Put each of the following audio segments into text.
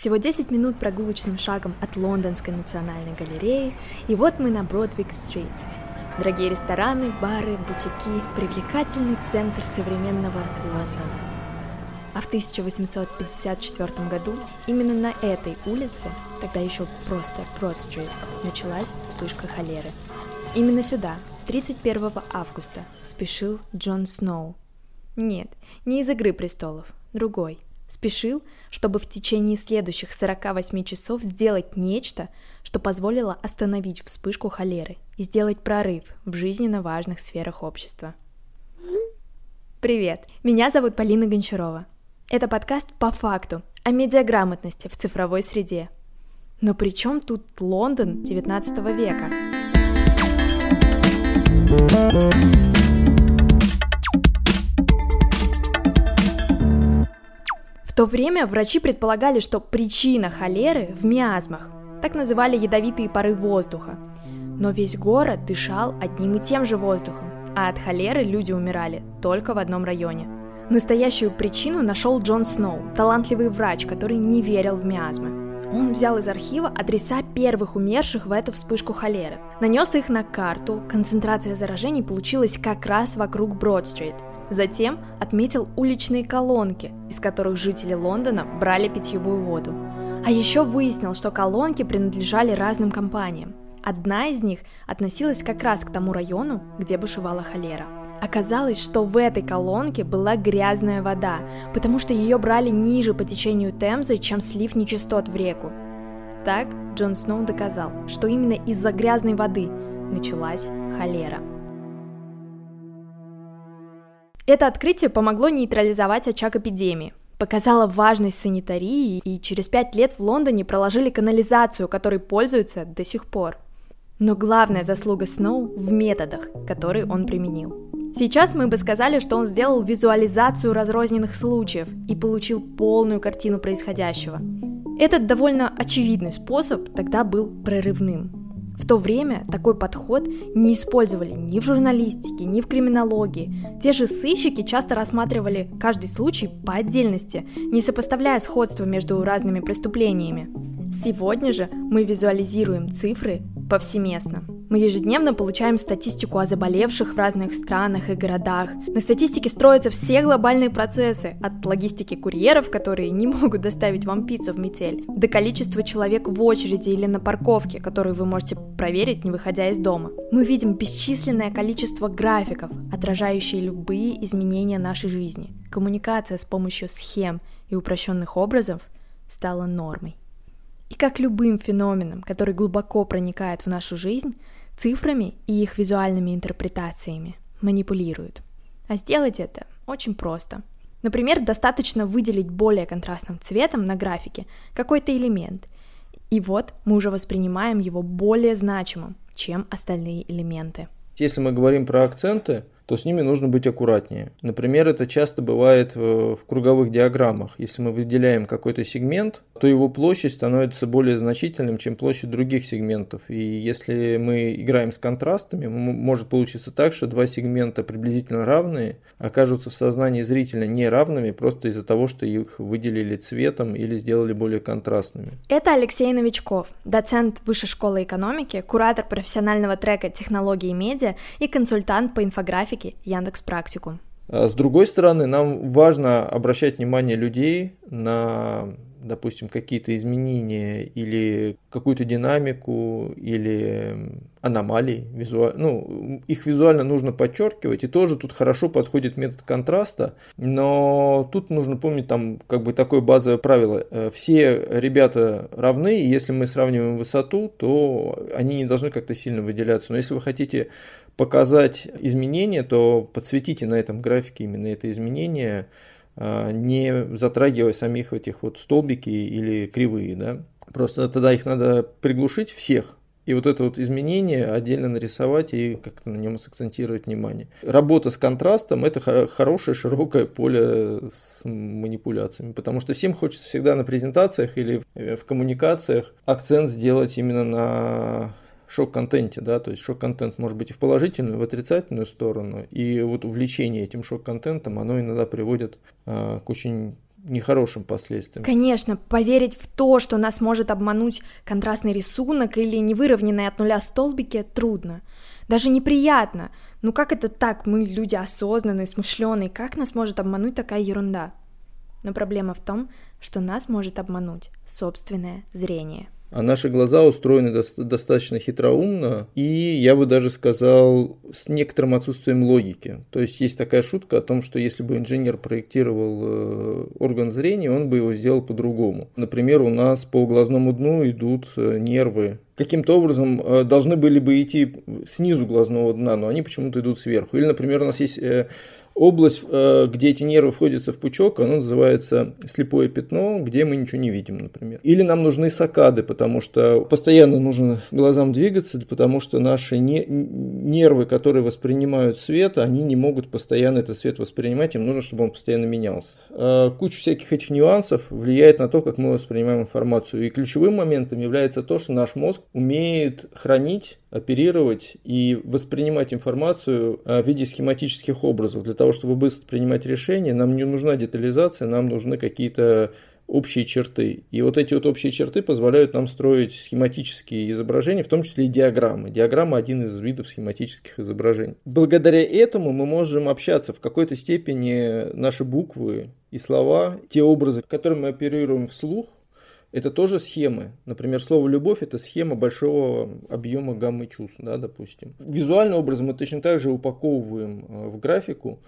Всего 10 минут прогулочным шагом от Лондонской национальной галереи, и вот мы на Бродвик-стрит. Дорогие рестораны, бары, бутики, привлекательный центр современного Лондона. А в 1854 году именно на этой улице, тогда еще просто Брод-стрит, началась вспышка холеры. Именно сюда, 31 августа, спешил Джон Сноу. Нет, не из «Игры престолов», другой. Спешил, чтобы в течение следующих 48 часов сделать нечто, что позволило остановить вспышку холеры и сделать прорыв в жизненно важных сферах общества. Привет, меня зовут Полина Гончарова. Это подкаст «По факту» о медиаграмотности в цифровой среде. Но при чем тут Лондон 19 века? То время врачи предполагали, что причина холеры в миазмах, так называли ядовитые пары воздуха. Но весь город дышал одним и тем же воздухом, а от холеры люди умирали только в одном районе – Настоящую причину нашел Джон Сноу, талантливый врач, который не верил в миазмы. Он взял из архива адреса первых умерших в эту вспышку холеры, нанес их на карту, концентрация заражений получилась как раз вокруг Брод-стрит. Затем отметил уличные колонки, из которых жители Лондона брали питьевую воду. А еще выяснил, что колонки принадлежали разным компаниям. Одна из них относилась как раз к тому району, где бушевала холера. Оказалось, что в этой колонке была грязная вода, потому что ее брали ниже по течению Темзы, чем слив нечистот в реку. Так Джон Сноу доказал, что именно из-за грязной воды началась холера. Это открытие помогло нейтрализовать очаг эпидемии, показало важность санитарии, и через пять лет в Лондоне проложили канализацию, которой пользуются до сих пор. Но главная заслуга Сноу в методах, которые он применил. Сейчас мы бы сказали, что он сделал визуализацию разрозненных случаев и получил полную картину происходящего. Этот довольно очевидный способ тогда был прорывным. В то время такой подход не использовали ни в журналистике, ни в криминологии. Те же сыщики часто рассматривали каждый случай по отдельности, не сопоставляя сходства между разными преступлениями. Сегодня же мы визуализируем цифры повсеместно. Мы ежедневно получаем статистику о заболевших в разных странах и городах. На статистике строятся все глобальные процессы, от логистики курьеров, которые не могут доставить вам пиццу в метель, до количества человек в очереди или на парковке, которую вы можете проверить, не выходя из дома. Мы видим бесчисленное количество графиков, отражающие любые изменения нашей жизни. Коммуникация с помощью схем и упрощенных образов стала нормой. И как любым феноменом, который глубоко проникает в нашу жизнь, цифрами и их визуальными интерпретациями манипулируют. А сделать это очень просто. Например, достаточно выделить более контрастным цветом на графике какой-то элемент, и вот мы уже воспринимаем его более значимым, чем остальные элементы. Если мы говорим про акценты, то с ними нужно быть аккуратнее. Например, это часто бывает в круговых диаграммах. Если мы выделяем какой-то сегмент, то его площадь становится более значительным, чем площадь других сегментов. И если мы играем с контрастами, может получиться так, что два сегмента приблизительно равные окажутся в сознании зрителя неравными просто из-за того, что их выделили цветом или сделали более контрастными. Это Алексей Новичков, доцент Высшей школы экономики, куратор профессионального трека технологии и медиа и консультант по инфографике Яндекс Практику. А с другой стороны, нам важно обращать внимание людей на допустим, какие-то изменения или какую-то динамику или аномалии визуально, ну, их визуально нужно подчеркивать, и тоже тут хорошо подходит метод контраста, но тут нужно помнить там как бы такое базовое правило. Э, все ребята равны, и если мы сравниваем высоту, то они не должны как-то сильно выделяться. Но если вы хотите показать изменения, то подсветите на этом графике именно это изменение, не затрагивая самих этих вот столбики или кривые, да. Просто тогда их надо приглушить всех, и вот это вот изменение отдельно нарисовать и как-то на нем сакцентировать внимание. Работа с контрастом – это хорошее широкое поле с манипуляциями, потому что всем хочется всегда на презентациях или в коммуникациях акцент сделать именно на шок-контенте, да, то есть шок-контент может быть и в положительную, и в отрицательную сторону, и вот увлечение этим шок-контентом, оно иногда приводит э, к очень нехорошим последствиям. Конечно, поверить в то, что нас может обмануть контрастный рисунок или невыровненные от нуля столбики, трудно. Даже неприятно. Ну как это так? Мы люди осознанные, смышленые. Как нас может обмануть такая ерунда? Но проблема в том, что нас может обмануть собственное зрение. А наши глаза устроены до- достаточно хитроумно, и я бы даже сказал, с некоторым отсутствием логики. То есть есть такая шутка о том, что если бы инженер проектировал э, орган зрения, он бы его сделал по-другому. Например, у нас по глазному дну идут э, нервы. Каким-то образом э, должны были бы идти снизу глазного дна, но они почему-то идут сверху. Или, например, у нас есть э, область, э, где эти нервы входятся в пучок, оно называется слепое пятно, где мы ничего не видим, например. Или нам нужны сакады, потому что постоянно нужно глазам двигаться, потому что наши не, нервы, которые воспринимают свет, они не могут постоянно этот свет воспринимать, им нужно, чтобы он постоянно менялся. Куча всяких этих нюансов влияет на то, как мы воспринимаем информацию. И ключевым моментом является то, что наш мозг умеет хранить оперировать и воспринимать информацию в виде схематических образов. Для того, чтобы быстро принимать решения, нам не нужна детализация, нам нужны какие-то общие черты. И вот эти вот общие черты позволяют нам строить схематические изображения, в том числе и диаграммы. Диаграмма один из видов схематических изображений. Благодаря этому мы можем общаться в какой-то степени наши буквы и слова, те образы, которыми мы оперируем вслух, это тоже схемы. Например, слово «любовь» – это схема большого объема гаммы чувств, да, допустим. Визуальный образ мы точно так же упаковываем в графику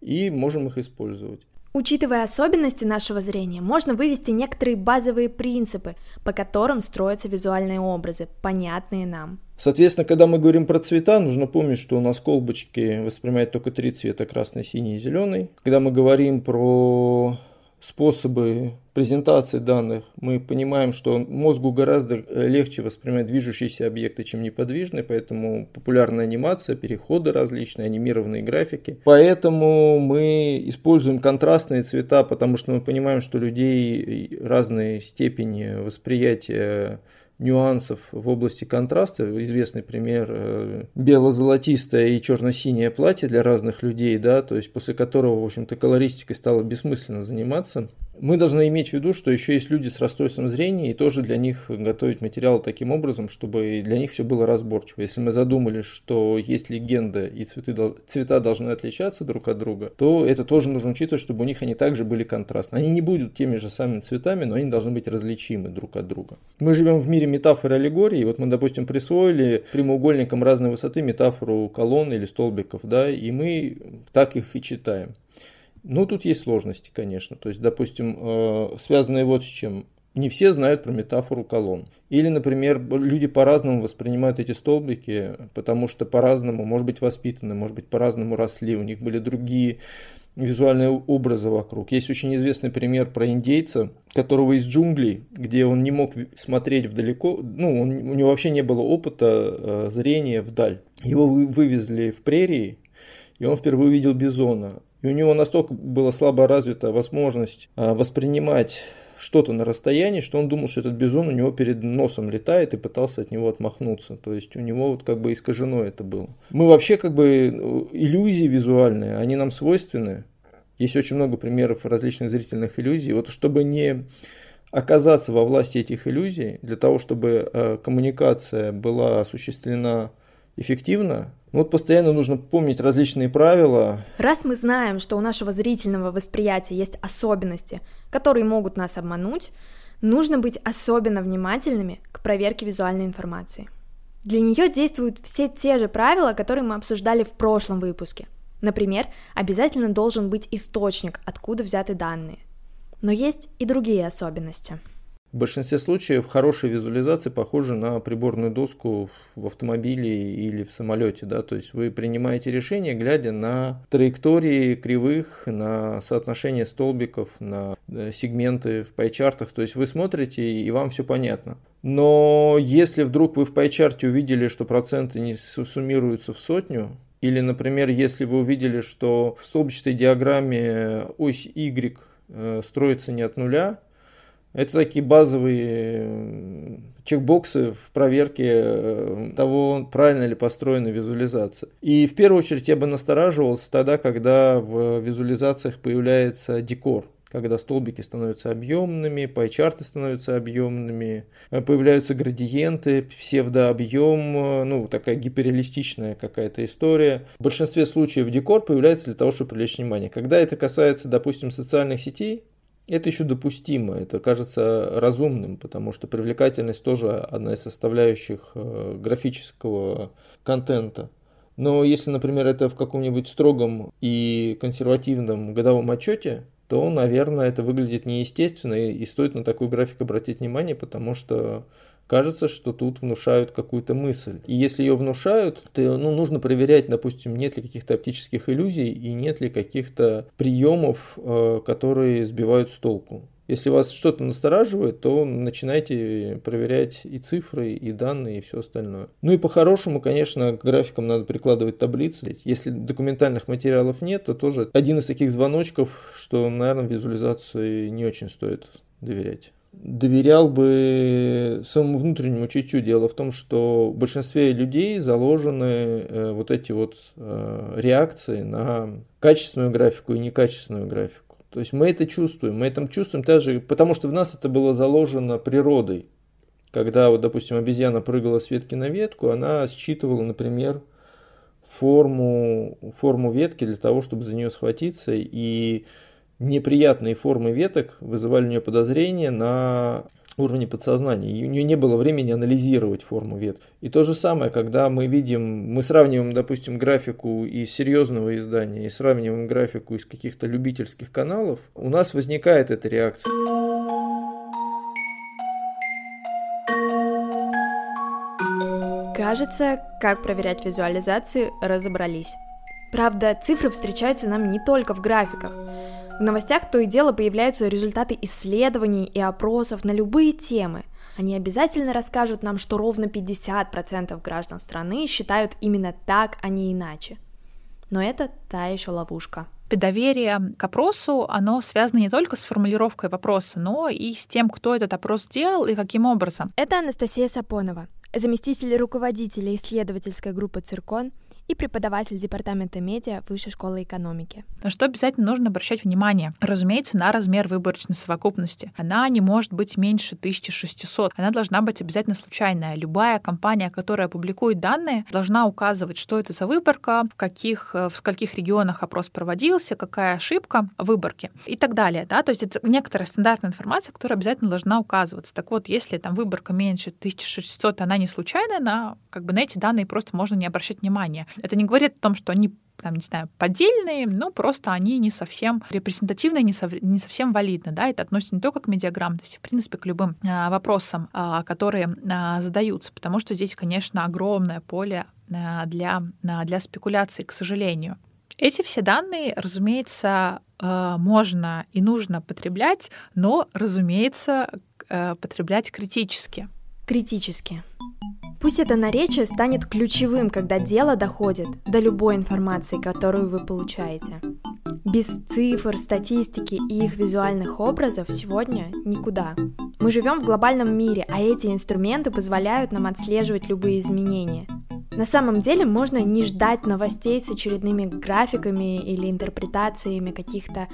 и можем их использовать. Учитывая особенности нашего зрения, можно вывести некоторые базовые принципы, по которым строятся визуальные образы, понятные нам. Соответственно, когда мы говорим про цвета, нужно помнить, что у нас колбочки воспринимают только три цвета – красный, синий и зеленый. Когда мы говорим про способы презентации данных, мы понимаем, что мозгу гораздо легче воспринимать движущиеся объекты, чем неподвижные, поэтому популярная анимация, переходы различные, анимированные графики. Поэтому мы используем контрастные цвета, потому что мы понимаем, что людей разные степени восприятия нюансов в области контраста. Известный пример э, бело-золотистое и черно-синее платье для разных людей, да, то есть после которого, в общем-то, колористикой стало бессмысленно заниматься. Мы должны иметь в виду, что еще есть люди с расстройством зрения, и тоже для них готовить материал таким образом, чтобы для них все было разборчиво. Если мы задумали, что есть легенда и цветы, цвета должны отличаться друг от друга, то это тоже нужно учитывать, чтобы у них они также были контрастны. Они не будут теми же самыми цветами, но они должны быть различимы друг от друга. Мы живем в мире метафоры аллегории. Вот мы, допустим, присвоили прямоугольникам разной высоты метафору колонн или столбиков, да, и мы так их и читаем. Ну, тут есть сложности, конечно. То есть, допустим, э, связанные вот с чем. Не все знают про метафору колонн. Или, например, люди по-разному воспринимают эти столбики, потому что по-разному, может быть, воспитаны, может быть, по-разному росли, у них были другие визуальные образы вокруг. Есть очень известный пример про индейца, которого из джунглей, где он не мог смотреть вдалеко, ну, он, у него вообще не было опыта э, зрения вдаль. Его вывезли в прерии, и он впервые увидел бизона. И у него настолько была слабо развита возможность э, воспринимать что-то на расстоянии, что он думал, что этот бизон у него перед носом летает и пытался от него отмахнуться. То есть у него вот как бы искажено это было. Мы вообще как бы иллюзии визуальные, они нам свойственны. Есть очень много примеров различных зрительных иллюзий. Вот чтобы не оказаться во власти этих иллюзий, для того, чтобы э, коммуникация была осуществлена эффективно, вот постоянно нужно помнить различные правила. Раз мы знаем, что у нашего зрительного восприятия есть особенности, которые могут нас обмануть, нужно быть особенно внимательными к проверке визуальной информации. Для нее действуют все те же правила, которые мы обсуждали в прошлом выпуске. Например, обязательно должен быть источник, откуда взяты данные. Но есть и другие особенности. В большинстве случаев хорошая визуализация похожа на приборную доску в автомобиле или в самолете. Да? То есть вы принимаете решение, глядя на траектории кривых, на соотношение столбиков, на э, сегменты в пайчартах. То есть вы смотрите и вам все понятно. Но если вдруг вы в пайчарте увидели, что проценты не суммируются в сотню, или, например, если вы увидели, что в столбчатой диаграмме ось Y э, строится не от нуля, это такие базовые чекбоксы в проверке э, того, правильно ли построена визуализация. И в первую очередь я бы настораживался тогда, когда в визуализациях появляется декор когда столбики становятся объемными, пайчарты становятся объемными, э, появляются градиенты, псевдообъем, э, ну, такая гиперреалистичная какая-то история. В большинстве случаев декор появляется для того, чтобы привлечь внимание. Когда это касается, допустим, социальных сетей, это еще допустимо, это кажется разумным, потому что привлекательность тоже одна из составляющих э, графического контента. Но если, например, это в каком-нибудь строгом и консервативном годовом отчете, то, наверное, это выглядит неестественно, и, стоит на такой график обратить внимание, потому что кажется, что тут внушают какую-то мысль. И если ее внушают, то ну, нужно проверять, допустим, нет ли каких-то оптических иллюзий и нет ли каких-то приемов, э, которые сбивают с толку. Если вас что-то настораживает, то начинайте проверять и цифры, и данные, и все остальное. Ну и по-хорошему, конечно, к графикам надо прикладывать таблицы. Если документальных материалов нет, то тоже один из таких звоночков, что, наверное, визуализации не очень стоит доверять доверял бы своему внутреннему чутью. Дело в том, что в большинстве людей заложены э, вот эти вот э, реакции на качественную графику и некачественную графику. То есть мы это чувствуем, мы это чувствуем также, потому что в нас это было заложено природой. Когда, вот, допустим, обезьяна прыгала с ветки на ветку, она считывала, например, форму, форму ветки для того, чтобы за нее схватиться, и неприятные формы веток вызывали у нее подозрения на уровне подсознания. И у нее не было времени анализировать форму ветки. И то же самое, когда мы видим, мы сравниваем, допустим, графику из серьезного издания и сравниваем графику из каких-то любительских каналов, у нас возникает эта реакция. Кажется, как проверять визуализации, разобрались. Правда, цифры встречаются нам не только в графиках. В новостях то и дело появляются результаты исследований и опросов на любые темы. Они обязательно расскажут нам, что ровно 50% граждан страны считают именно так, а не иначе. Но это та еще ловушка. Доверие к опросу, оно связано не только с формулировкой вопроса, но и с тем, кто этот опрос сделал и каким образом. Это Анастасия Сапонова, заместитель руководителя исследовательской группы «Циркон», и преподаватель департамента медиа Высшей школы экономики. На что обязательно нужно обращать внимание? Разумеется, на размер выборочной совокупности. Она не может быть меньше 1600. Она должна быть обязательно случайная. Любая компания, которая публикует данные, должна указывать, что это за выборка, в каких, в скольких регионах опрос проводился, какая ошибка выборки и так далее. Да? То есть это некоторая стандартная информация, которая обязательно должна указываться. Так вот, если там выборка меньше 1600, она не случайная, на, как бы на эти данные просто можно не обращать внимания. Это не говорит о том, что они там, не знаю, поддельные, ну, просто они не совсем репрезентативные, не, сов, не совсем валидны, да, это относится не только к медиаграмотности, в принципе, к любым а, вопросам, а, которые а, задаются, потому что здесь, конечно, огромное поле а, для, а, для спекуляций, к сожалению. Эти все данные, разумеется, а, можно и нужно потреблять, но, разумеется, а, потреблять критически. Критически. Пусть это наречие станет ключевым, когда дело доходит до любой информации, которую вы получаете. Без цифр, статистики и их визуальных образов сегодня никуда. Мы живем в глобальном мире, а эти инструменты позволяют нам отслеживать любые изменения. На самом деле можно не ждать новостей с очередными графиками или интерпретациями каких-то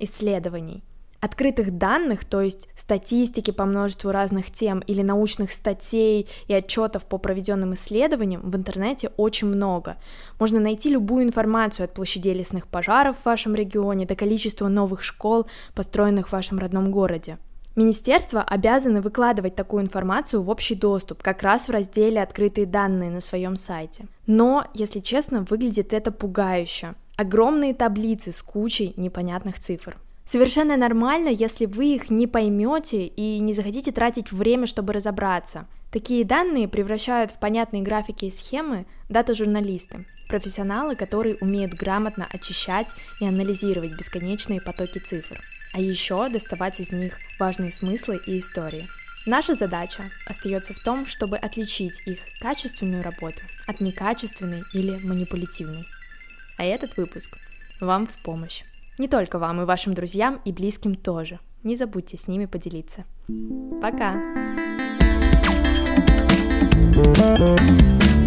исследований. Открытых данных, то есть статистики по множеству разных тем или научных статей и отчетов по проведенным исследованиям в интернете очень много. Можно найти любую информацию от площадей лесных пожаров в вашем регионе до количества новых школ, построенных в вашем родном городе. Министерства обязаны выкладывать такую информацию в общий доступ, как раз в разделе «Открытые данные» на своем сайте. Но, если честно, выглядит это пугающе. Огромные таблицы с кучей непонятных цифр. Совершенно нормально, если вы их не поймете и не захотите тратить время, чтобы разобраться. Такие данные превращают в понятные графики и схемы дата-журналисты, профессионалы, которые умеют грамотно очищать и анализировать бесконечные потоки цифр, а еще доставать из них важные смыслы и истории. Наша задача остается в том, чтобы отличить их качественную работу от некачественной или манипулятивной. А этот выпуск вам в помощь. Не только вам и вашим друзьям и близким тоже. Не забудьте с ними поделиться. Пока! thank you